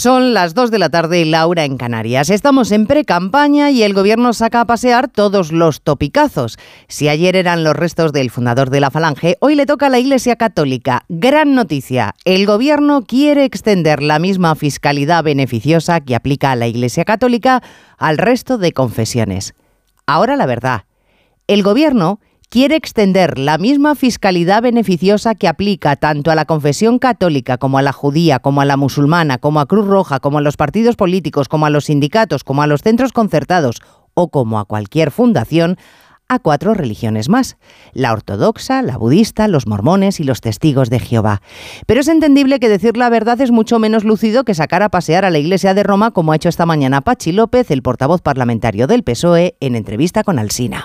Son las 2 de la tarde y Laura en Canarias. Estamos en pre-campaña y el gobierno saca a pasear todos los topicazos. Si ayer eran los restos del fundador de la Falange, hoy le toca a la Iglesia Católica. Gran noticia. El gobierno quiere extender la misma fiscalidad beneficiosa que aplica a la Iglesia Católica al resto de confesiones. Ahora la verdad. El gobierno quiere extender la misma fiscalidad beneficiosa que aplica tanto a la confesión católica como a la judía, como a la musulmana, como a Cruz Roja, como a los partidos políticos, como a los sindicatos, como a los centros concertados o como a cualquier fundación, a cuatro religiones más, la ortodoxa, la budista, los mormones y los testigos de Jehová. Pero es entendible que decir la verdad es mucho menos lúcido que sacar a pasear a la Iglesia de Roma como ha hecho esta mañana Pachi López, el portavoz parlamentario del PSOE, en entrevista con Alsina.